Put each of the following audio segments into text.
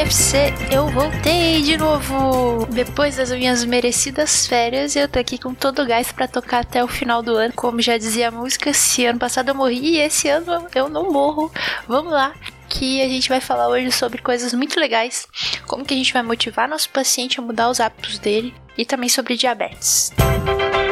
MFC, eu voltei de novo! Depois das minhas merecidas férias, eu tô aqui com todo o gás para tocar até o final do ano. Como já dizia a música, se ano passado eu morri e esse ano eu não morro. Vamos lá! que a gente vai falar hoje sobre coisas muito legais, como que a gente vai motivar nosso paciente a mudar os hábitos dele e também sobre diabetes. Música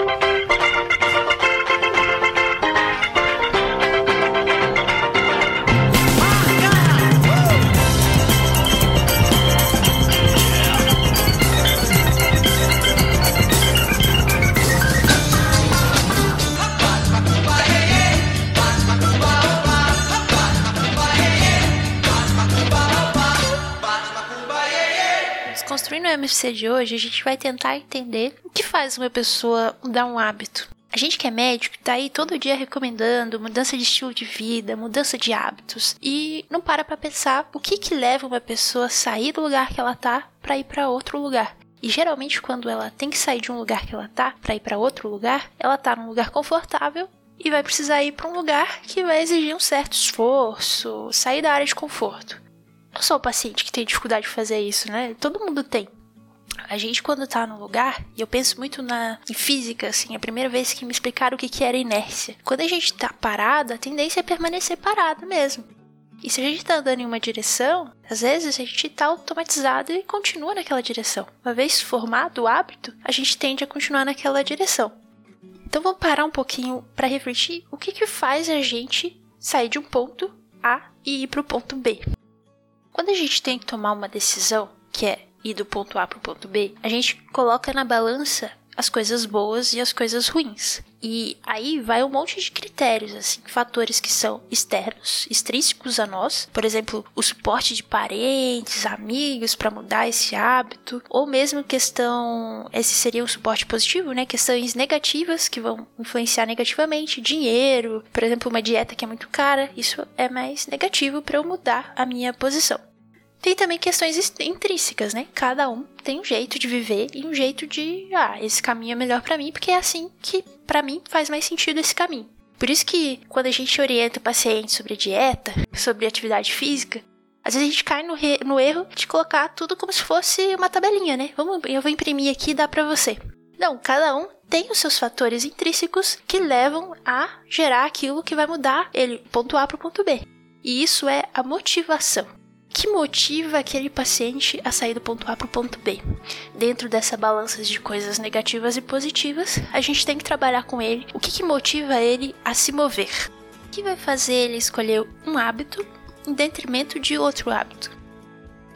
Construindo o MFC de hoje, a gente vai tentar entender o que faz uma pessoa mudar um hábito. A gente que é médico tá aí todo dia recomendando mudança de estilo de vida, mudança de hábitos e não para para pensar o que que leva uma pessoa a sair do lugar que ela tá para ir para outro lugar. E geralmente quando ela tem que sair de um lugar que ela tá para ir para outro lugar, ela tá num lugar confortável e vai precisar ir para um lugar que vai exigir um certo esforço, sair da área de conforto não só o paciente que tem dificuldade de fazer isso, né? Todo mundo tem. A gente, quando tá no lugar, e eu penso muito na, em física, assim, a primeira vez que me explicaram o que, que era inércia. Quando a gente tá parado, a tendência é permanecer parado mesmo. E se a gente tá andando em uma direção, às vezes a gente tá automatizado e continua naquela direção. Uma vez formado o hábito, a gente tende a continuar naquela direção. Então vamos parar um pouquinho para refletir o que, que faz a gente sair de um ponto A e ir para o ponto B. Quando a gente tem que tomar uma decisão, que é ir do ponto A para o ponto B, a gente coloca na balança as coisas boas e as coisas ruins. E aí vai um monte de critérios, assim, fatores que são externos, extrínsecos a nós, por exemplo, o suporte de parentes, amigos para mudar esse hábito, ou mesmo questão, esse seria o suporte positivo, né? Questões negativas que vão influenciar negativamente, dinheiro, por exemplo, uma dieta que é muito cara, isso é mais negativo para eu mudar a minha posição. Tem também questões intrínsecas, né? Cada um tem um jeito de viver e um jeito de, ah, esse caminho é melhor para mim porque é assim que para mim faz mais sentido esse caminho. Por isso que quando a gente orienta o paciente sobre dieta, sobre atividade física, às vezes a gente cai no, no erro de colocar tudo como se fosse uma tabelinha, né? Vamos, eu vou imprimir aqui e dá para você. Não, cada um tem os seus fatores intrínsecos que levam a gerar aquilo que vai mudar ele ponto A para o ponto B. E isso é a motivação que motiva aquele paciente a sair do ponto A para o ponto B. Dentro dessa balança de coisas negativas e positivas, a gente tem que trabalhar com ele o que, que motiva ele a se mover. O que vai fazer ele escolher um hábito em detrimento de outro hábito.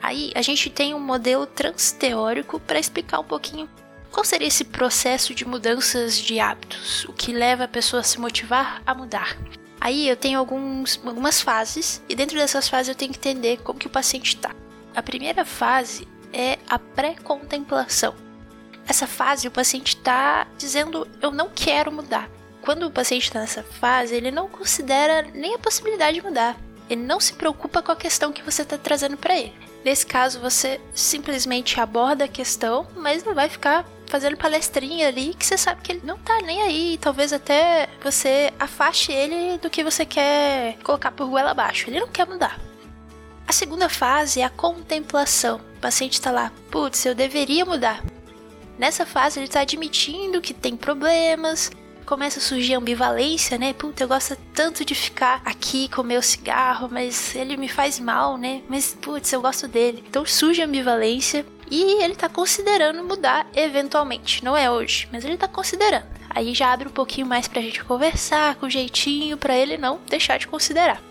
Aí a gente tem um modelo transteórico para explicar um pouquinho qual seria esse processo de mudanças de hábitos, o que leva a pessoa a se motivar a mudar. Aí eu tenho alguns, algumas fases e dentro dessas fases eu tenho que entender como que o paciente está. A primeira fase é a pré-contemplação. Essa fase o paciente está dizendo eu não quero mudar. Quando o paciente está nessa fase, ele não considera nem a possibilidade de mudar. Ele não se preocupa com a questão que você está trazendo para ele. Nesse caso, você simplesmente aborda a questão, mas não vai ficar fazendo palestrinha ali que você sabe que ele não tá nem aí. Talvez até você afaste ele do que você quer colocar por goela abaixo. Ele não quer mudar. A segunda fase é a contemplação. O paciente está lá, putz, eu deveria mudar. Nessa fase ele está admitindo que tem problemas, começa a surgir ambivalência, né? Puta, eu gosto tanto de ficar aqui com meu cigarro, mas ele me faz mal, né? Mas putz, eu gosto dele. Então surge ambivalência e ele tá considerando mudar eventualmente. Não é hoje, mas ele tá considerando. Aí já abre um pouquinho mais pra gente conversar, com jeitinho, para ele não deixar de considerar.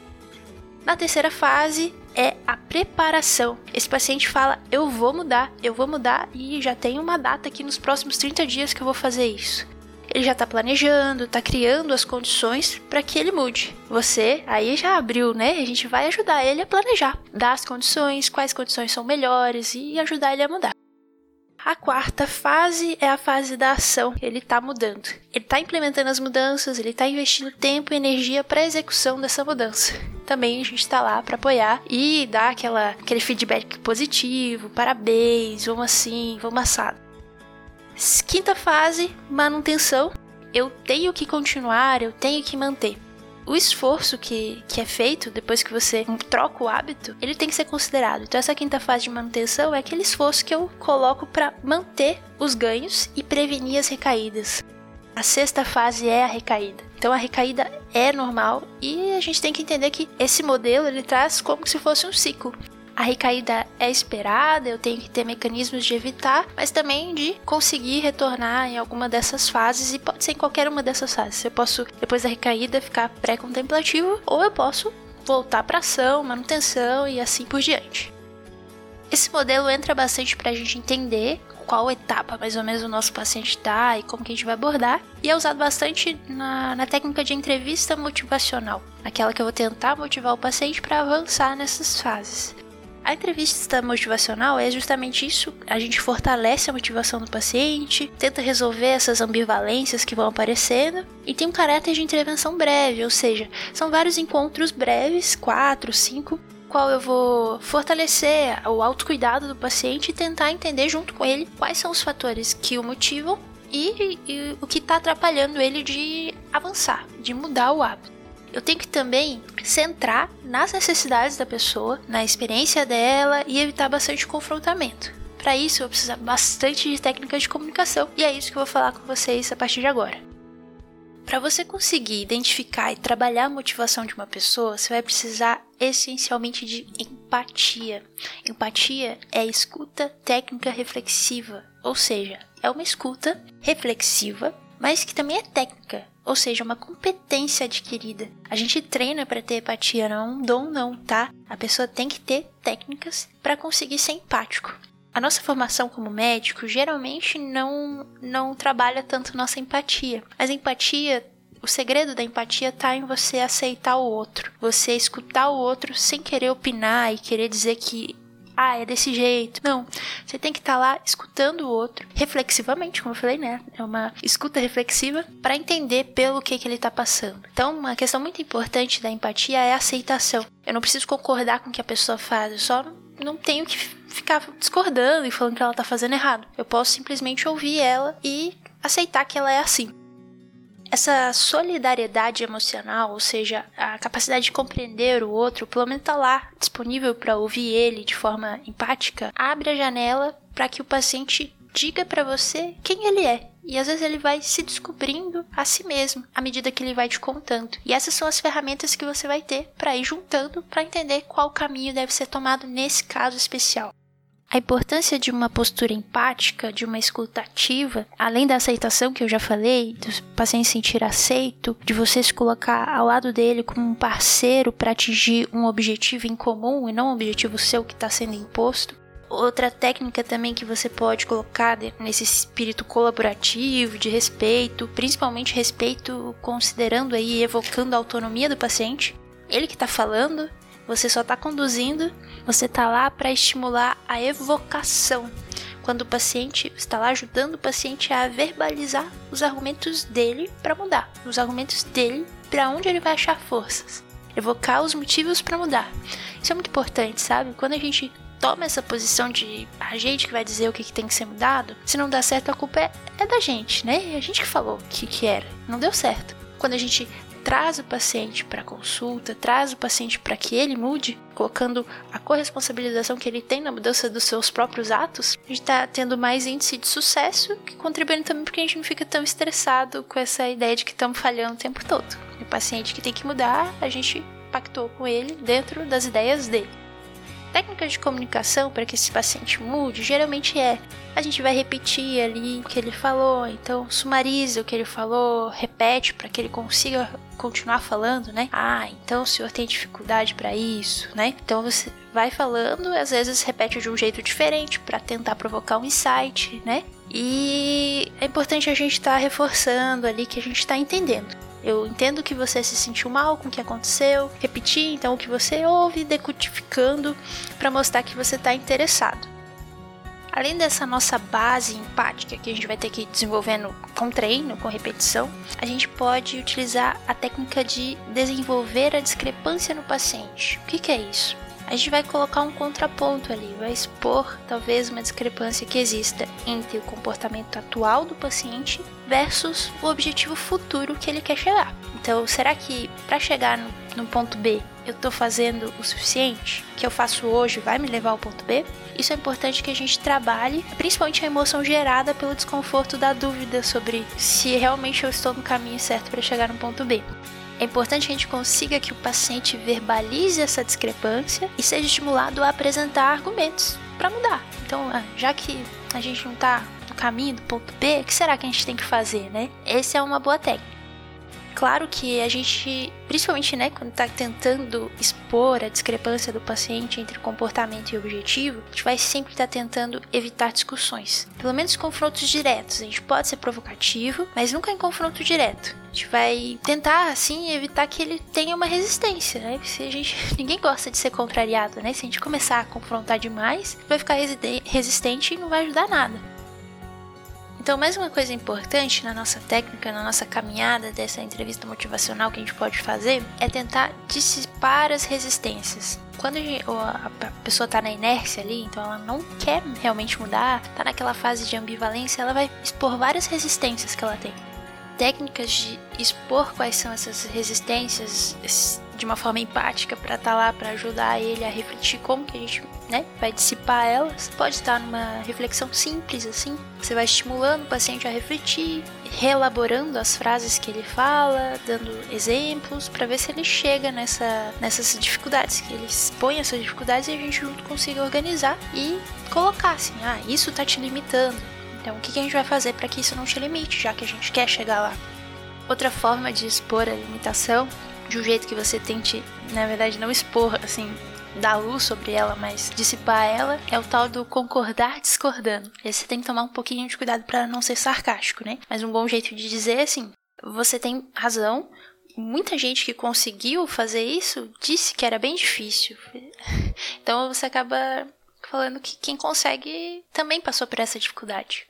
Na terceira fase é a preparação. Esse paciente fala: Eu vou mudar, eu vou mudar e já tem uma data aqui nos próximos 30 dias que eu vou fazer isso ele já está planejando, está criando as condições para que ele mude. Você aí já abriu, né? A gente vai ajudar ele a planejar, dar as condições, quais condições são melhores e ajudar ele a mudar. A quarta fase é a fase da ação. Ele está mudando. Ele está implementando as mudanças, ele está investindo tempo e energia para a execução dessa mudança. Também a gente está lá para apoiar e dar aquela, aquele feedback positivo, parabéns, vamos assim, vamos assado. Quinta fase, manutenção. Eu tenho que continuar, eu tenho que manter. o esforço que, que é feito depois que você troca o hábito, ele tem que ser considerado. Então, essa quinta fase de manutenção é aquele esforço que eu coloco para manter os ganhos e prevenir as recaídas. A sexta fase é a recaída. Então a recaída é normal e a gente tem que entender que esse modelo ele traz como se fosse um ciclo. A recaída é esperada, eu tenho que ter mecanismos de evitar, mas também de conseguir retornar em alguma dessas fases e pode ser em qualquer uma dessas fases. Eu posso depois da recaída ficar pré-contemplativo ou eu posso voltar para ação, manutenção e assim por diante. Esse modelo entra bastante para a gente entender qual etapa mais ou menos o nosso paciente está e como que a gente vai abordar. E é usado bastante na, na técnica de entrevista motivacional, aquela que eu vou tentar motivar o paciente para avançar nessas fases. A entrevista motivacional é justamente isso. A gente fortalece a motivação do paciente, tenta resolver essas ambivalências que vão aparecendo e tem um caráter de intervenção breve, ou seja, são vários encontros breves, quatro, cinco, qual eu vou fortalecer o autocuidado do paciente e tentar entender junto com ele quais são os fatores que o motivam e, e o que está atrapalhando ele de avançar, de mudar o hábito. Eu tenho que também centrar nas necessidades da pessoa, na experiência dela e evitar bastante confrontamento. Para isso, eu vou precisar bastante de técnicas de comunicação e é isso que eu vou falar com vocês a partir de agora. Para você conseguir identificar e trabalhar a motivação de uma pessoa, você vai precisar essencialmente de empatia. Empatia é escuta técnica reflexiva, ou seja, é uma escuta reflexiva, mas que também é técnica, ou seja, uma competência adquirida. A gente treina para ter empatia, não é um dom não, tá? A pessoa tem que ter técnicas para conseguir ser empático. A nossa formação como médico geralmente não não trabalha tanto nossa empatia. Mas a empatia o segredo da empatia está em você aceitar o outro, você escutar o outro sem querer opinar e querer dizer que ah, é desse jeito. Não, você tem que estar tá lá escutando o outro reflexivamente, como eu falei, né? É uma escuta reflexiva para entender pelo que, que ele está passando. Então, uma questão muito importante da empatia é a aceitação. Eu não preciso concordar com o que a pessoa faz, eu só não tenho que ficar discordando e falando que ela está fazendo errado. Eu posso simplesmente ouvir ela e aceitar que ela é assim. Essa solidariedade emocional, ou seja, a capacidade de compreender o outro, pelo menos tá lá disponível para ouvir ele de forma empática, abre a janela para que o paciente diga para você quem ele é. E às vezes ele vai se descobrindo a si mesmo à medida que ele vai te contando. E essas são as ferramentas que você vai ter para ir juntando para entender qual caminho deve ser tomado nesse caso especial. A importância de uma postura empática, de uma escuta ativa, além da aceitação que eu já falei, do paciente sentir aceito, de você se colocar ao lado dele como um parceiro para atingir um objetivo em comum e não um objetivo seu que está sendo imposto. Outra técnica também que você pode colocar nesse espírito colaborativo, de respeito, principalmente respeito considerando aí, evocando a autonomia do paciente. Ele que está falando, você só está conduzindo, você está lá para estimular a evocação. Quando o paciente está lá ajudando o paciente a verbalizar os argumentos dele para mudar, os argumentos dele para onde ele vai achar forças, evocar os motivos para mudar. Isso é muito importante, sabe? Quando a gente toma essa posição de a gente que vai dizer o que, que tem que ser mudado, se não dá certo, a culpa é, é da gente, né? É a gente que falou o que, que era, não deu certo. Quando a gente traz o paciente para consulta, traz o paciente para que ele mude, colocando a corresponsabilização que ele tem na mudança dos seus próprios atos, a gente está tendo mais índice de sucesso, que contribuindo também porque a gente não fica tão estressado com essa ideia de que estamos falhando o tempo todo. O paciente que tem que mudar, a gente pactou com ele dentro das ideias dele. Técnicas de comunicação para que esse paciente mude geralmente é a gente vai repetir ali o que ele falou, então sumariza o que ele falou, repete para que ele consiga continuar falando, né? Ah, então o senhor tem dificuldade para isso, né? Então você vai falando, às vezes repete de um jeito diferente para tentar provocar um insight, né? E é importante a gente estar tá reforçando ali que a gente está entendendo. Eu entendo que você se sentiu mal com o que aconteceu, repetir então o que você ouve, decodificando para mostrar que você está interessado. Além dessa nossa base empática que a gente vai ter que ir desenvolvendo com treino, com repetição, a gente pode utilizar a técnica de desenvolver a discrepância no paciente. O que, que é isso? A gente vai colocar um contraponto ali, vai expor talvez uma discrepância que exista entre o comportamento atual do paciente versus o objetivo futuro que ele quer chegar. Então, será que para chegar no, no ponto B eu estou fazendo o suficiente? O que eu faço hoje vai me levar ao ponto B? Isso é importante que a gente trabalhe, principalmente a emoção gerada pelo desconforto da dúvida sobre se realmente eu estou no caminho certo para chegar no ponto B. É importante que a gente consiga que o paciente verbalize essa discrepância e seja estimulado a apresentar argumentos para mudar. Então, ah, já que a gente não está no caminho do ponto B, o que será que a gente tem que fazer, né? Essa é uma boa técnica. Claro que a gente, principalmente né, quando está tentando expor a discrepância do paciente entre comportamento e objetivo, a gente vai sempre estar tá tentando evitar discussões. Pelo menos confrontos diretos. A gente pode ser provocativo, mas nunca em confronto direto. A gente vai tentar, assim, evitar que ele tenha uma resistência, né? Se a gente. Ninguém gosta de ser contrariado, né? Se a gente começar a confrontar demais, vai ficar resistente e não vai ajudar nada. Então, mais uma coisa importante na nossa técnica, na nossa caminhada dessa entrevista motivacional que a gente pode fazer é tentar dissipar as resistências. Quando a, pessoa está na inércia ali, então ela não quer realmente mudar, está naquela fase de ambivalência, ela vai expor várias resistências que ela tem. Técnicas de expor quais são essas resistências de uma forma empática para estar tá lá para ajudar ele a refletir como que a gente né, vai dissipar elas. Pode estar numa reflexão simples assim. Você vai estimulando o paciente a refletir, reelaborando as frases que ele fala, dando exemplos para ver se ele chega nessa, nessas dificuldades, que ele expõe essas dificuldades e a gente junto consiga organizar e colocar assim, ah, isso tá te limitando. Então, o que a gente vai fazer para que isso não te limite, já que a gente quer chegar lá? Outra forma de expor a limitação de um jeito que você tente, na verdade, não expor, assim, dar luz sobre ela, mas dissipar ela, é o tal do concordar discordando. E você tem que tomar um pouquinho de cuidado para não ser sarcástico, né? Mas um bom jeito de dizer é assim: você tem razão. Muita gente que conseguiu fazer isso disse que era bem difícil. Então você acaba falando que quem consegue também passou por essa dificuldade.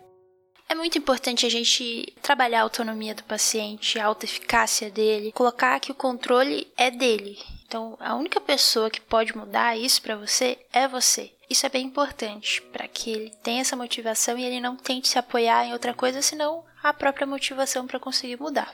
É muito importante a gente trabalhar a autonomia do paciente, a alta eficácia dele, colocar que o controle é dele. Então, a única pessoa que pode mudar isso para você é você. Isso é bem importante para que ele tenha essa motivação e ele não tente se apoiar em outra coisa senão a própria motivação para conseguir mudar.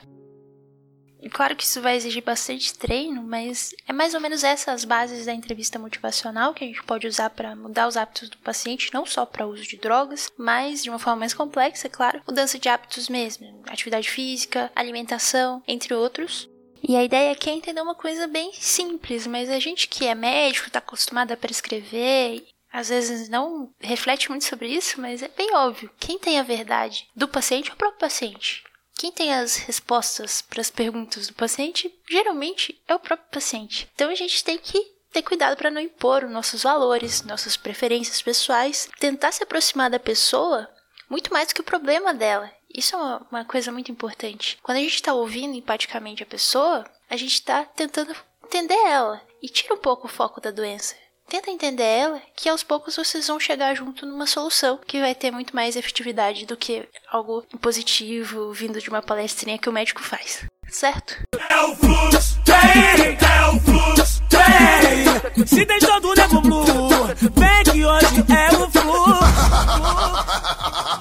Claro que isso vai exigir bastante treino, mas é mais ou menos essas bases da entrevista motivacional que a gente pode usar para mudar os hábitos do paciente, não só para uso de drogas, mas de uma forma mais complexa, é claro, mudança de hábitos mesmo, atividade física, alimentação, entre outros. E a ideia aqui é entender uma coisa bem simples, mas a gente que é médico, está acostumado a prescrever, às vezes não reflete muito sobre isso, mas é bem óbvio. Quem tem a verdade do paciente é o próprio paciente. Quem tem as respostas para as perguntas do paciente geralmente é o próprio paciente. Então a gente tem que ter cuidado para não impor os nossos valores, nossas preferências pessoais, tentar se aproximar da pessoa muito mais do que o problema dela. Isso é uma, uma coisa muito importante. Quando a gente está ouvindo empaticamente a pessoa, a gente está tentando entender ela e tira um pouco o foco da doença. Tenta entender ela, que aos poucos vocês vão chegar junto numa solução que vai ter muito mais efetividade do que algo positivo vindo de uma palestrinha que o médico faz. Certo? É o é o Se blue, vem que hoje é o.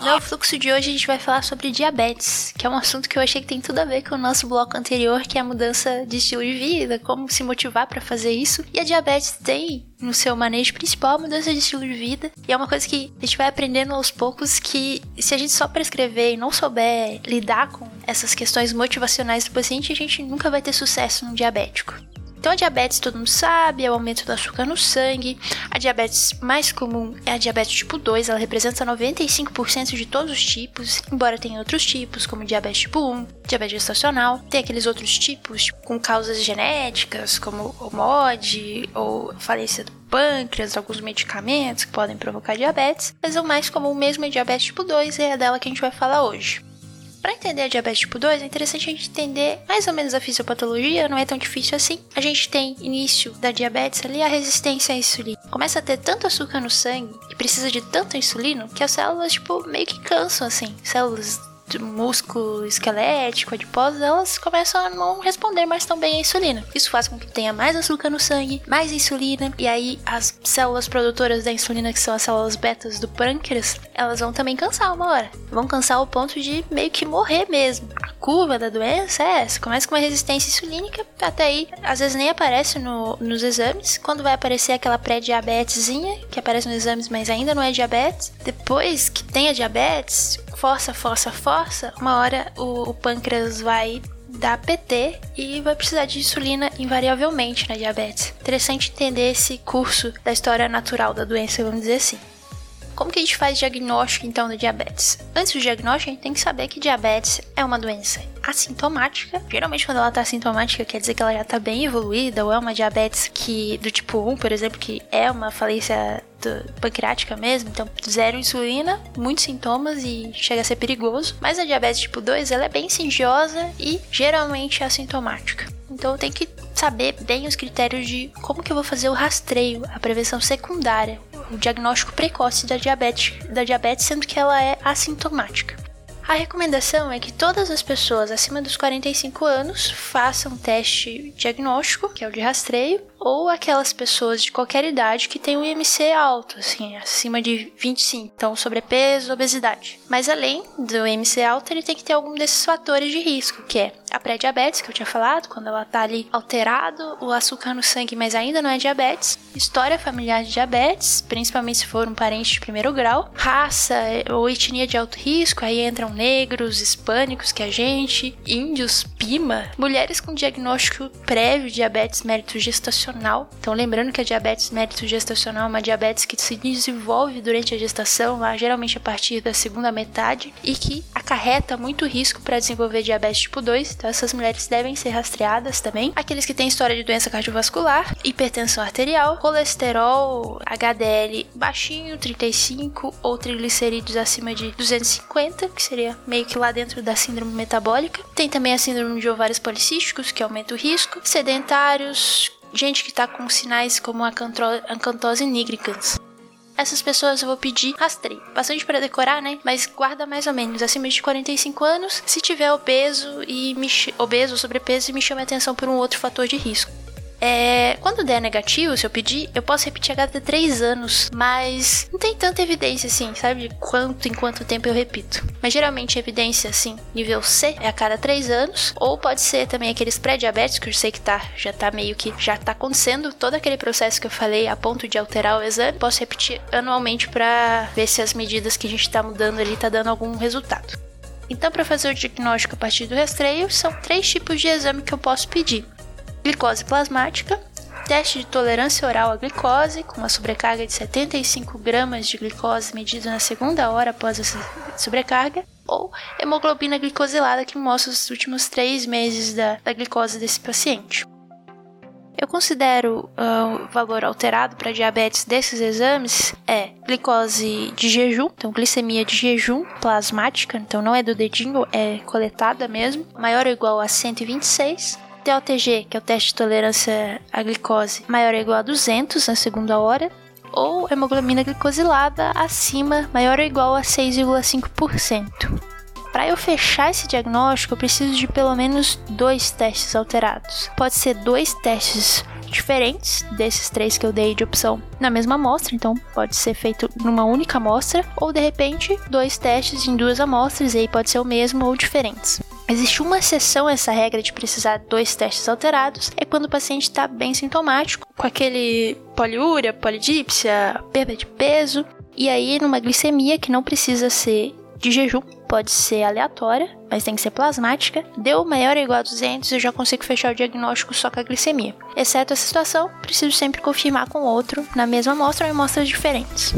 No fluxo de hoje a gente vai falar sobre diabetes, que é um assunto que eu achei que tem tudo a ver com o nosso bloco anterior, que é a mudança de estilo de vida, como se motivar para fazer isso. E a diabetes tem no seu manejo principal a mudança de estilo de vida. E é uma coisa que a gente vai aprendendo aos poucos que se a gente só prescrever e não souber lidar com essas questões motivacionais do paciente, a gente nunca vai ter sucesso no diabético. Então, a diabetes todo mundo sabe, é o aumento do açúcar no sangue. A diabetes mais comum é a diabetes tipo 2, ela representa 95% de todos os tipos, embora tenha outros tipos, como diabetes tipo 1, diabetes gestacional. Tem aqueles outros tipos com causas genéticas, como o MOD ou falência do pâncreas, alguns medicamentos que podem provocar diabetes, mas o mais comum mesmo é diabetes tipo 2 e é dela que a gente vai falar hoje. Para entender a diabetes tipo 2, é interessante a gente entender mais ou menos a fisiopatologia, não é tão difícil assim. A gente tem início da diabetes ali a resistência à insulina. Começa a ter tanto açúcar no sangue e precisa de tanta insulina que as células tipo meio que cansam assim. Células músculo esquelético, adiposa, elas começam a não responder mais tão bem à insulina. Isso faz com que tenha mais açúcar no sangue, mais insulina, e aí as células produtoras da insulina, que são as células betas do pâncreas, elas vão também cansar uma hora. Vão cansar ao ponto de meio que morrer mesmo. A curva da doença é essa. Começa com uma resistência insulínica, até aí às vezes nem aparece no, nos exames. Quando vai aparecer aquela pré-diabetesinha, que aparece nos exames, mas ainda não é diabetes. Depois que tem a diabetes, força, força, força, uma hora o, o pâncreas vai dar PT e vai precisar de insulina invariavelmente na diabetes. Interessante entender esse curso da história natural da doença, vamos dizer assim. Como que a gente faz diagnóstico então da diabetes? Antes do diagnóstico, a gente tem que saber que diabetes é uma doença assintomática. Geralmente, quando ela tá assintomática, quer dizer que ela já tá bem evoluída, ou é uma diabetes que do tipo 1, por exemplo, que é uma falência pancreática mesmo, então zero insulina, muitos sintomas e chega a ser perigoso. Mas a diabetes tipo 2, ela é bem insidiosa e geralmente assintomática. Então tenho que saber bem os critérios de como que eu vou fazer o rastreio, a prevenção secundária, o diagnóstico precoce da diabetes, da diabetes, sendo que ela é assintomática. A recomendação é que todas as pessoas acima dos 45 anos façam teste diagnóstico, que é o de rastreio, ou aquelas pessoas de qualquer idade que têm um IMC alto, assim, acima de 25, então sobrepeso, obesidade. Mas além do IMC alto, ele tem que ter algum desses fatores de risco, que é a pré-diabetes, que eu tinha falado, quando ela tá ali alterado, o açúcar no sangue, mas ainda não é diabetes, história familiar de diabetes, principalmente se for um parente de primeiro grau, raça ou etnia de alto risco, aí entram negros, hispânicos, que é a gente, índios, pima, mulheres com diagnóstico prévio de diabetes mérito gestacional gestacional. Então, lembrando que a diabetes mérito gestacional é uma diabetes que se desenvolve durante a gestação, lá geralmente a partir da segunda metade, e que acarreta muito risco para desenvolver diabetes tipo 2. Então, essas mulheres devem ser rastreadas também. Aqueles que têm história de doença cardiovascular, hipertensão arterial, colesterol HDL baixinho, 35, ou triglicerídeos acima de 250, que seria meio que lá dentro da síndrome metabólica. Tem também a síndrome de ovários policísticos, que aumenta o risco. Sedentários, gente que está com sinais como acantose nigricans. Essas pessoas eu vou pedir rastreio. Bastante para decorar, né? Mas guarda mais ou menos acima de 45 anos, se tiver obeso e me obeso sobrepeso e me chame a atenção por um outro fator de risco. É, quando der negativo, se eu pedir, eu posso repetir a cada 3 anos, mas não tem tanta evidência assim, sabe? De quanto em quanto tempo eu repito. Mas geralmente evidência, assim, nível C é a cada 3 anos, ou pode ser também aqueles pré-diabéticos, que eu sei que tá, já tá meio que já tá acontecendo todo aquele processo que eu falei a ponto de alterar o exame. Posso repetir anualmente para ver se as medidas que a gente tá mudando ali tá dando algum resultado. Então, para fazer o diagnóstico a partir do rastreio, são três tipos de exame que eu posso pedir glicose plasmática, teste de tolerância oral à glicose, com uma sobrecarga de 75 gramas de glicose medida na segunda hora após essa sobrecarga, ou hemoglobina glicosilada, que mostra os últimos três meses da, da glicose desse paciente. Eu considero uh, o valor alterado para diabetes desses exames é glicose de jejum, então glicemia de jejum plasmática, então não é do dedinho, é coletada mesmo, maior ou igual a 126, TOTG, que é o teste de tolerância à glicose, maior ou igual a 200 na segunda hora, ou hemoglobina glicosilada acima, maior ou igual a 6,5%. Para eu fechar esse diagnóstico, eu preciso de pelo menos dois testes alterados. Pode ser dois testes diferentes desses três que eu dei de opção na mesma amostra, então pode ser feito numa única amostra, ou de repente dois testes em duas amostras, e aí pode ser o mesmo ou diferentes. Existe uma exceção a essa regra de precisar dois testes alterados, é quando o paciente está bem sintomático, com aquele poliúria, polidípsia, perda de peso, e aí numa glicemia que não precisa ser de jejum, pode ser aleatória, mas tem que ser plasmática, deu maior ou igual a 200, eu já consigo fechar o diagnóstico só com a glicemia. Exceto essa situação, preciso sempre confirmar com outro na mesma amostra ou em amostras diferentes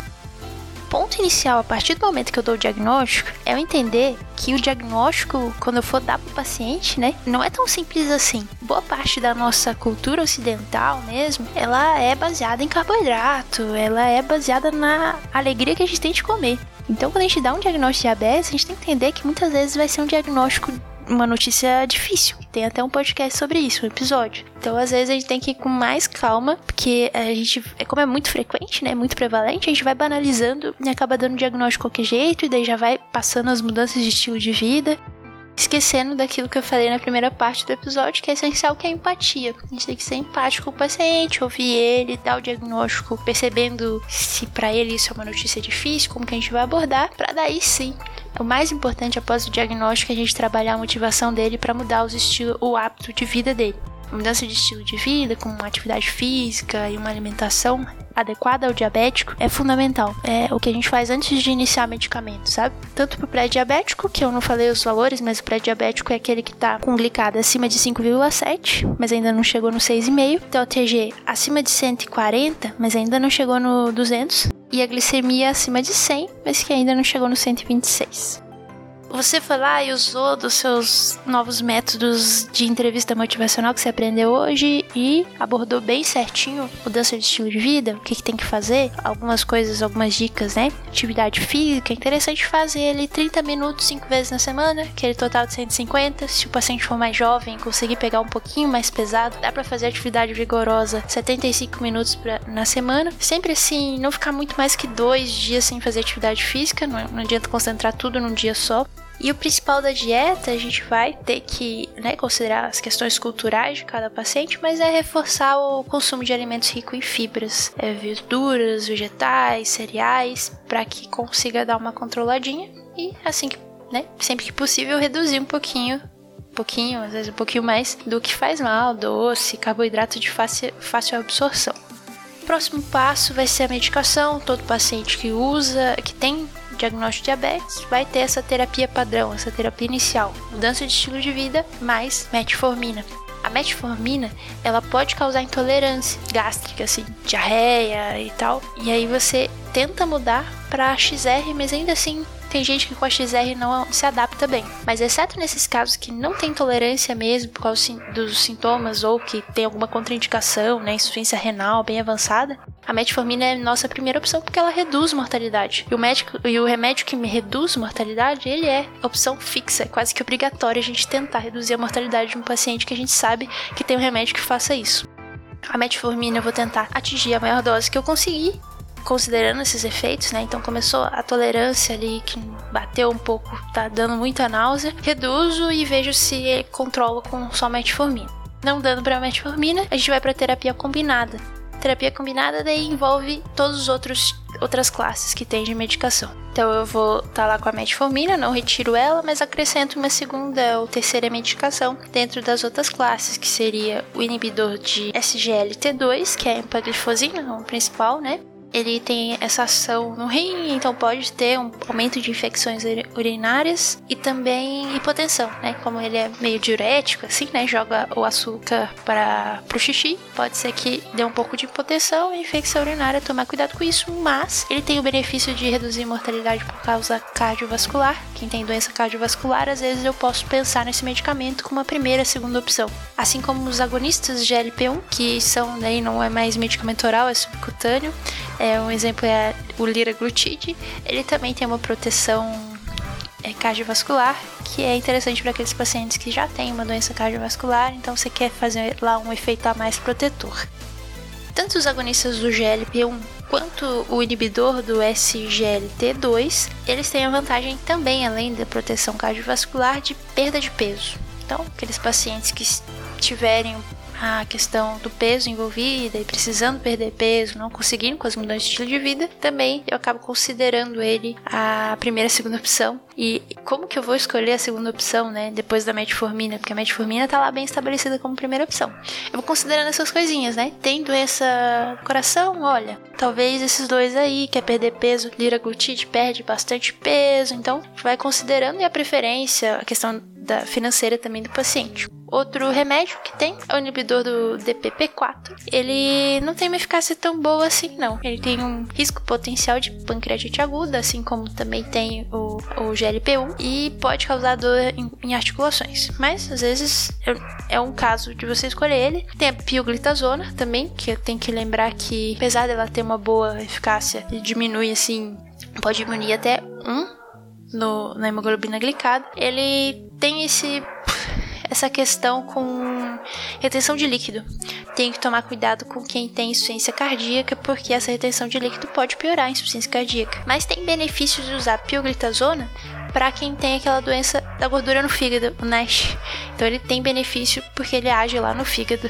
ponto inicial, a partir do momento que eu dou o diagnóstico, é eu entender que o diagnóstico, quando eu for dar para o paciente, né, não é tão simples assim. Boa parte da nossa cultura ocidental mesmo, ela é baseada em carboidrato, ela é baseada na alegria que a gente tem de comer. Então, quando a gente dá um diagnóstico de diabetes, a gente tem que entender que muitas vezes vai ser um diagnóstico uma notícia difícil. Tem até um podcast sobre isso, um episódio. Então, às vezes, a gente tem que ir com mais calma, porque a gente, é como é muito frequente, né? Muito prevalente, a gente vai banalizando e acaba dando diagnóstico de qualquer jeito, e daí já vai passando as mudanças de estilo de vida esquecendo daquilo que eu falei na primeira parte do episódio, que é essencial, que é a empatia. A gente tem que ser empático com o paciente, ouvir ele, dar o diagnóstico, percebendo se para ele isso é uma notícia difícil, como que a gente vai abordar, para daí sim o mais importante após o diagnóstico é a gente trabalhar a motivação dele para mudar os estilos, o hábito de vida dele mudança de estilo de vida, com uma atividade física e uma alimentação adequada ao diabético é fundamental. É o que a gente faz antes de iniciar medicamento, sabe? Tanto pro pré-diabético, que eu não falei os valores, mas o pré-diabético é aquele que tá com glicada acima de 5,7, mas ainda não chegou no 6,5. Então, o TG acima de 140, mas ainda não chegou no 200. E a glicemia acima de 100, mas que ainda não chegou no 126. Você foi lá e usou dos seus novos métodos de entrevista motivacional que você aprendeu hoje e abordou bem certinho mudança de estilo de vida, o que, que tem que fazer, algumas coisas, algumas dicas, né? Atividade física, é interessante fazer ele 30 minutos 5 vezes na semana, aquele total de 150. Se o paciente for mais jovem, conseguir pegar um pouquinho mais pesado, dá para fazer atividade vigorosa 75 minutos pra, na semana. Sempre assim, não ficar muito mais que dois dias sem fazer atividade física, não, não adianta concentrar tudo num dia só. E o principal da dieta, a gente vai ter que né, considerar as questões culturais de cada paciente, mas é reforçar o consumo de alimentos ricos em fibras, é, verduras, vegetais, cereais, para que consiga dar uma controladinha e assim que, né, sempre que possível reduzir um pouquinho pouquinho, às vezes um pouquinho mais do que faz mal, doce, carboidrato de fácil, fácil absorção. O próximo passo vai ser a medicação. Todo paciente que usa, que tem diagnóstico de diabetes, vai ter essa terapia padrão, essa terapia inicial, mudança de estilo de vida mais metformina. A metformina, ela pode causar intolerância gástrica, assim, diarreia e tal. E aí você tenta mudar para XR, mas ainda assim tem gente que com a XR não se adapta bem. Mas exceto nesses casos que não tem tolerância mesmo por causa dos sintomas ou que tem alguma contraindicação, né, insuficiência renal bem avançada, a metformina é nossa primeira opção porque ela reduz mortalidade. E o médico e o remédio que me reduz mortalidade, ele é opção fixa, é quase que obrigatório a gente tentar reduzir a mortalidade de um paciente que a gente sabe que tem um remédio que faça isso. A metformina eu vou tentar atingir a maior dose que eu conseguir considerando esses efeitos, né? Então começou a tolerância ali que bateu um pouco, tá dando muita náusea, reduzo e vejo se controlo com só metformina. Não dando para metformina, a gente vai para terapia combinada. Terapia combinada daí envolve todos os outros outras classes que tem de medicação. Então eu vou estar tá lá com a metformina, não retiro ela, mas acrescento uma segunda ou terceira medicação dentro das outras classes, que seria o inibidor de SGLT2, que é a empaglifosina, o principal, né? Ele tem essa ação no rim, então pode ter um aumento de infecções urinárias e também hipotensão, né? Como ele é meio diurético, assim, né? Joga o açúcar para pro xixi, pode ser que dê um pouco de hipotensão e infecção urinária. Tomar cuidado com isso, mas ele tem o benefício de reduzir mortalidade por causa cardiovascular. Quem tem doença cardiovascular, às vezes eu posso pensar nesse medicamento como uma primeira, segunda opção. Assim como os agonistas de GLP-1, que são, daí não é mais medicamento oral, é subcutâneo é, um exemplo é o liraglutide. Ele também tem uma proteção é, cardiovascular, que é interessante para aqueles pacientes que já têm uma doença cardiovascular, então você quer fazer lá um efeito a mais protetor. Tanto os agonistas do GLP-1 quanto o inibidor do SGLT2, eles têm a vantagem também, além da proteção cardiovascular, de perda de peso. Então, aqueles pacientes que tiverem a questão do peso envolvida e precisando perder peso, não conseguindo com as mudanças de estilo de vida, também eu acabo considerando ele a primeira e segunda opção. E como que eu vou escolher a segunda opção, né? Depois da metformina, porque a metformina tá lá bem estabelecida como primeira opção. Eu vou considerando essas coisinhas, né? Tem doença do coração, olha, talvez esses dois aí, quer perder peso, liraglutide perde bastante peso, então vai considerando e a preferência, a questão da financeira também do paciente. Outro remédio que tem é o inibidor do DPP4. Ele não tem uma eficácia tão boa assim, não. Ele tem um risco potencial de pancreatite aguda, assim como também tem o, o GLP-1, e pode causar dor em, em articulações. Mas, às vezes, é um caso de você escolher ele. Tem a pioglitazona também, que tem que lembrar que, apesar dela ter uma boa eficácia, diminui, assim, pode diminuir até 1 no, na hemoglobina glicada, ele tem esse essa questão com retenção de líquido. Tem que tomar cuidado com quem tem insuficiência cardíaca, porque essa retenção de líquido pode piorar a insuficiência cardíaca. Mas tem benefícios de usar pioglitazona para quem tem aquela doença da gordura no fígado, o NASH. Então ele tem benefício porque ele age lá no fígado.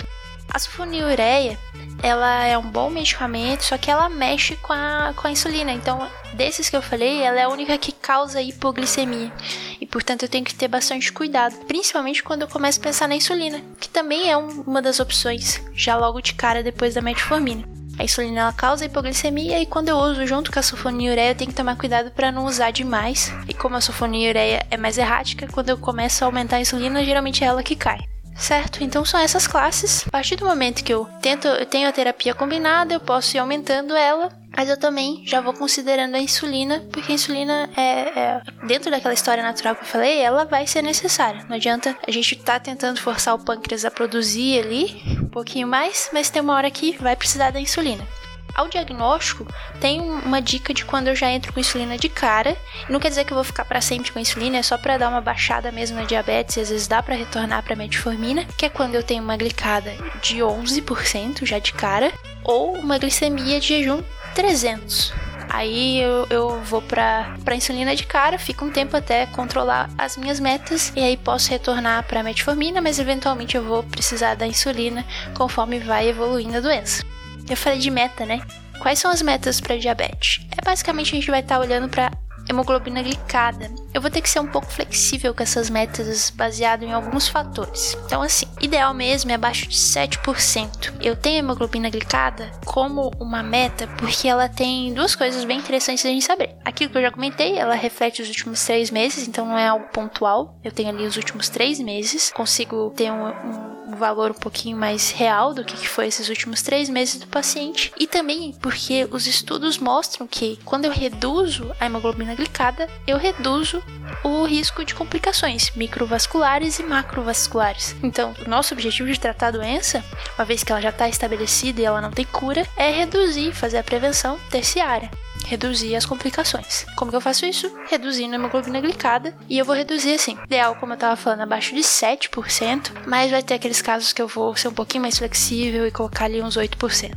A sulfonilureia, ela é um bom medicamento, só que ela mexe com a, com a insulina. Então, desses que eu falei, ela é a única que causa hipoglicemia. E, portanto, eu tenho que ter bastante cuidado, principalmente quando eu começo a pensar na insulina, que também é um, uma das opções, já logo de cara depois da metformina. A insulina ela causa hipoglicemia e quando eu uso junto com a sulfonilureia eu tenho que tomar cuidado para não usar demais. E como a sulfonilureia é mais errática, quando eu começo a aumentar a insulina, geralmente é ela que cai. Certo? Então são essas classes. A partir do momento que eu tento, eu tenho a terapia combinada, eu posso ir aumentando ela mas eu também já vou considerando a insulina, porque a insulina é, é, dentro daquela história natural que eu falei, ela vai ser necessária. Não adianta a gente tá tentando forçar o pâncreas a produzir ali um pouquinho mais, mas tem uma hora que vai precisar da insulina. Ao diagnóstico, tem uma dica de quando eu já entro com insulina de cara. Não quer dizer que eu vou ficar para sempre com insulina, é só para dar uma baixada mesmo na diabetes, e às vezes dá para retornar para metformina, que é quando eu tenho uma glicada de 11% já de cara, ou uma glicemia de jejum 300. Aí eu, eu vou pra, pra insulina de cara, fico um tempo até controlar as minhas metas e aí posso retornar pra metformina, mas eventualmente eu vou precisar da insulina conforme vai evoluindo a doença. Eu falei de meta, né? Quais são as metas para diabetes? É basicamente a gente vai estar tá olhando para hemoglobina glicada. Eu vou ter que ser um pouco flexível com essas metas baseado em alguns fatores. Então, assim, ideal mesmo é abaixo de 7%. Eu tenho hemoglobina glicada como uma meta porque ela tem duas coisas bem interessantes a gente saber. Aquilo que eu já comentei, ela reflete os últimos três meses, então não é algo pontual. Eu tenho ali os últimos três meses, consigo ter um, um um valor um pouquinho mais real do que foi esses últimos três meses do paciente. E também porque os estudos mostram que quando eu reduzo a hemoglobina glicada, eu reduzo o risco de complicações microvasculares e macrovasculares. Então, o nosso objetivo de tratar a doença, uma vez que ela já está estabelecida e ela não tem cura, é reduzir, fazer a prevenção terciária reduzir as complicações. Como que eu faço isso? Reduzindo a hemoglobina glicada. E eu vou reduzir assim, ideal, como eu tava falando, abaixo de 7%, mas vai ter aqueles casos que eu vou ser um pouquinho mais flexível e colocar ali uns 8%.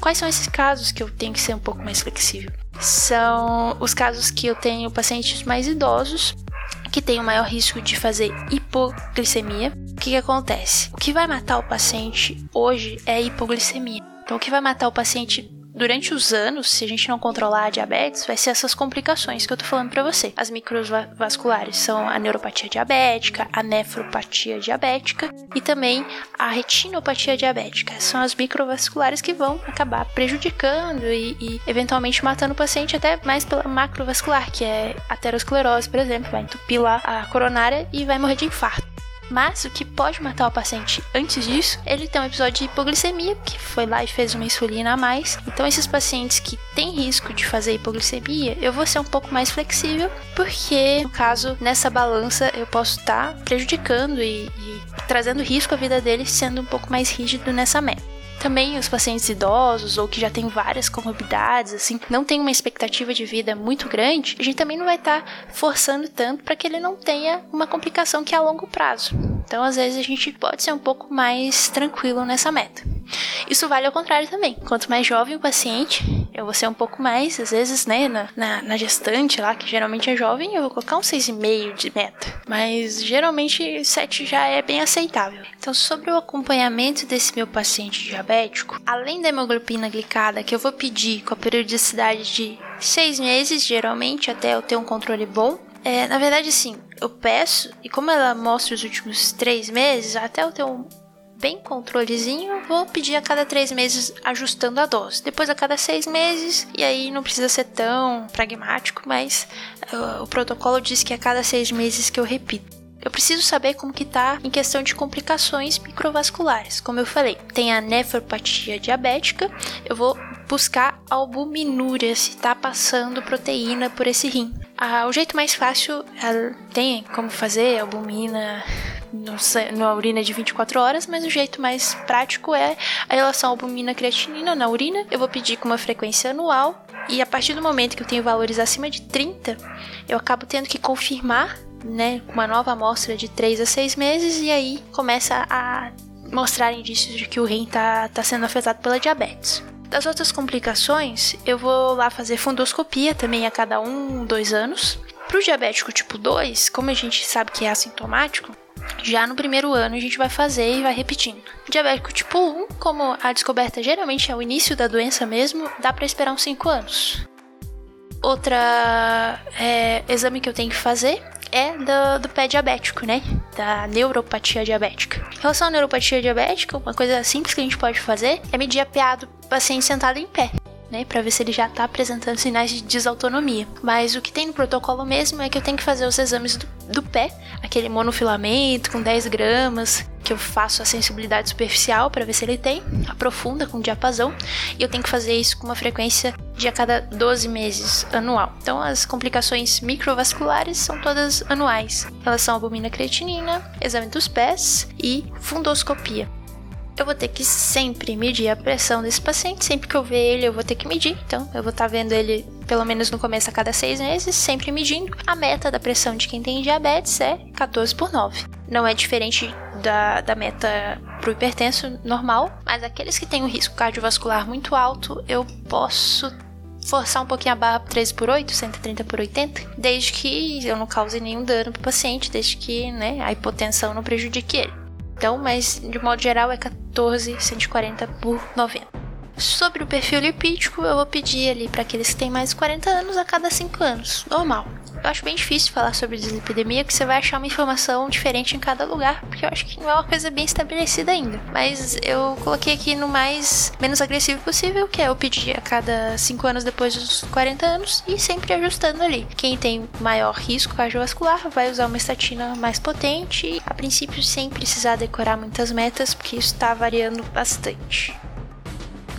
Quais são esses casos que eu tenho que ser um pouco mais flexível? São os casos que eu tenho pacientes mais idosos que têm o maior risco de fazer hipoglicemia. O que, que acontece? O que vai matar o paciente hoje é a hipoglicemia. Então, o que vai matar o paciente durante os anos, se a gente não controlar a diabetes, vai ser essas complicações que eu tô falando para você. As microvasculares são a neuropatia diabética, a nefropatia diabética e também a retinopatia diabética. São as microvasculares que vão acabar prejudicando e, e eventualmente matando o paciente até mais pela macrovascular, que é aterosclerose, por exemplo, vai entupir lá a coronária e vai morrer de infarto. Mas o que pode matar o paciente antes disso, ele tem um episódio de hipoglicemia, que foi lá e fez uma insulina a mais. Então, esses pacientes que têm risco de fazer hipoglicemia, eu vou ser um pouco mais flexível, porque no caso, nessa balança, eu posso estar tá prejudicando e, e trazendo risco à vida deles, sendo um pouco mais rígido nessa meta. Também os pacientes idosos ou que já têm várias comorbidades, assim, não tem uma expectativa de vida muito grande, a gente também não vai estar tá forçando tanto para que ele não tenha uma complicação que é a longo prazo. Então, às vezes, a gente pode ser um pouco mais tranquilo nessa meta. Isso vale ao contrário também. Quanto mais jovem o paciente, eu vou ser um pouco mais, às vezes, né, na, na, na gestante lá, que geralmente é jovem, eu vou colocar um 6,5 de meta. Mas geralmente 7 já é bem aceitável. Então, sobre o acompanhamento desse meu paciente diabético, além da hemoglobina glicada, que eu vou pedir com a periodicidade de 6 meses, geralmente, até eu ter um controle bom, é, na verdade, sim, eu peço, e como ela mostra os últimos três meses, até eu ter um bem controlezinho, vou pedir a cada três meses ajustando a dose. Depois a cada seis meses, e aí não precisa ser tão pragmático, mas uh, o protocolo diz que é a cada seis meses que eu repito. Eu preciso saber como que tá em questão de complicações microvasculares. Como eu falei, tem a nefropatia diabética, eu vou buscar albuminúria, se tá passando proteína por esse rim. Ah, o jeito mais fácil é, tem como fazer albumina na urina de 24 horas, mas o jeito mais prático é a relação albumina-creatinina na urina. Eu vou pedir com uma frequência anual e a partir do momento que eu tenho valores acima de 30, eu acabo tendo que confirmar né, uma nova amostra de 3 a 6 meses e aí começa a mostrar indícios de que o rim tá, tá sendo afetado pela diabetes. Das outras complicações, eu vou lá fazer fundoscopia também a cada um, dois anos. Para o diabético tipo 2, como a gente sabe que é assintomático, já no primeiro ano a gente vai fazer e vai repetindo. Diabético tipo 1, como a descoberta geralmente é o início da doença mesmo, dá para esperar uns 5 anos. Outra é, exame que eu tenho que fazer é do, do pé diabético, né? Da neuropatia diabética. Em relação à neuropatia diabética, uma coisa simples que a gente pode fazer é medir a PA do paciente sentado em pé né, para ver se ele já está apresentando sinais de desautonomia. Mas o que tem no protocolo mesmo é que eu tenho que fazer os exames do, do pé, aquele monofilamento com 10 gramas, que eu faço a sensibilidade superficial para ver se ele tem, aprofunda com diapasão, e eu tenho que fazer isso com uma frequência de a cada 12 meses anual. Então as complicações microvasculares são todas anuais. Elas são albumina creatinina, exame dos pés e fundoscopia eu vou ter que sempre medir a pressão desse paciente. Sempre que eu ver ele, eu vou ter que medir. Então, eu vou estar tá vendo ele pelo menos no começo a cada seis meses, sempre medindo. A meta da pressão de quem tem diabetes é 14 por 9. Não é diferente da, da meta para o hipertenso normal, mas aqueles que têm um risco cardiovascular muito alto, eu posso forçar um pouquinho a barra 13 por 8, 130 por 80, desde que eu não cause nenhum dano para o paciente, desde que né, a hipotensão não prejudique ele. Então, mas de modo geral é 14, 140 por 90. Sobre o perfil lipídico, eu vou pedir ali para aqueles que têm mais de 40 anos a cada 5 anos, normal. Eu acho bem difícil falar sobre dislipidemia, porque você vai achar uma informação diferente em cada lugar, porque eu acho que não é uma coisa bem estabelecida ainda. Mas eu coloquei aqui no mais menos agressivo possível, que é eu pedir a cada 5 anos depois dos 40 anos e sempre ajustando ali. Quem tem maior risco cardiovascular vai usar uma estatina mais potente, a princípio sem precisar decorar muitas metas, porque isso está variando bastante.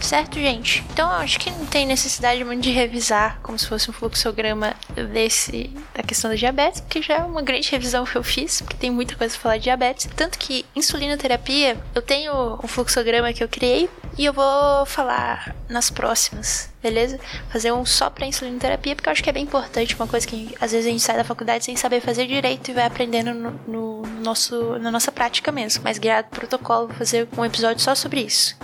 Certo, gente? Então eu acho que não tem necessidade muito de revisar como se fosse um fluxograma desse da questão da diabetes, porque já é uma grande revisão que eu fiz, porque tem muita coisa pra falar de diabetes. Tanto que insulinoterapia, eu tenho um fluxograma que eu criei e eu vou falar nas próximas, beleza? Fazer um só pra insulinoterapia, porque eu acho que é bem importante, uma coisa que às vezes a gente sai da faculdade sem saber fazer direito e vai aprendendo no, no nosso, na nossa prática mesmo. Mas guiado protocolo, vou fazer um episódio só sobre isso.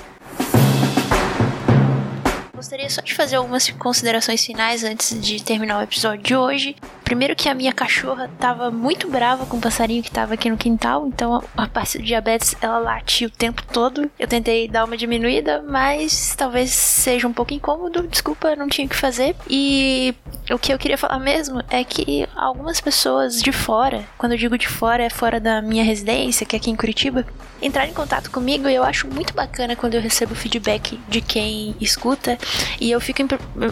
Gostaria só de fazer algumas considerações finais antes de terminar o episódio de hoje. Primeiro que a minha cachorra tava muito brava com o passarinho que tava aqui no quintal, então a parte do diabetes ela late o tempo todo. Eu tentei dar uma diminuída, mas talvez seja um pouco incômodo. Desculpa, não tinha o que fazer. E o que eu queria falar mesmo é que algumas pessoas de fora, quando eu digo de fora, é fora da minha residência, que é aqui em Curitiba, entraram em contato comigo e eu acho muito bacana quando eu recebo feedback de quem escuta e eu fico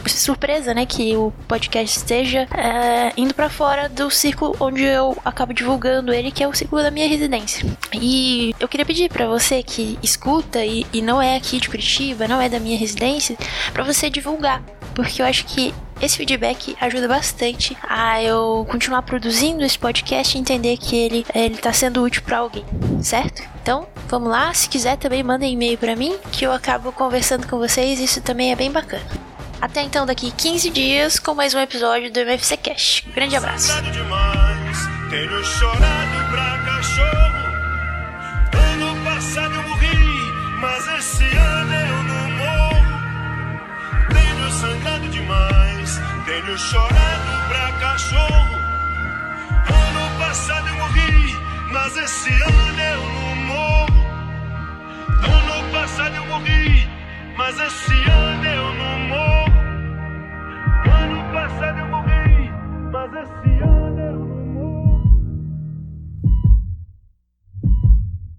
surpresa, né, que o podcast esteja é, indo para fora do círculo onde eu acabo divulgando ele, que é o círculo da minha residência. E eu queria pedir para você que escuta e, e não é aqui de Curitiba, não é da minha residência, para você divulgar, porque eu acho que esse feedback ajuda bastante a eu continuar produzindo esse podcast e entender que ele ele tá sendo útil para alguém, certo? Então, vamos lá, se quiser também manda um e-mail para mim que eu acabo conversando com vocês, isso também é bem bacana. Até então, daqui 15 dias, com mais um episódio do MFC Cash. Grande abraço. Tenho chorado pra cachorro. Ano passado eu morri, mas esse ano eu não morro. Tenho sangrado demais, tenho chorado pra cachorro. Ano passado eu morri, mas esse ano eu não morro. Ano passado eu morri, mas esse ano aniversário eu mas esse ano.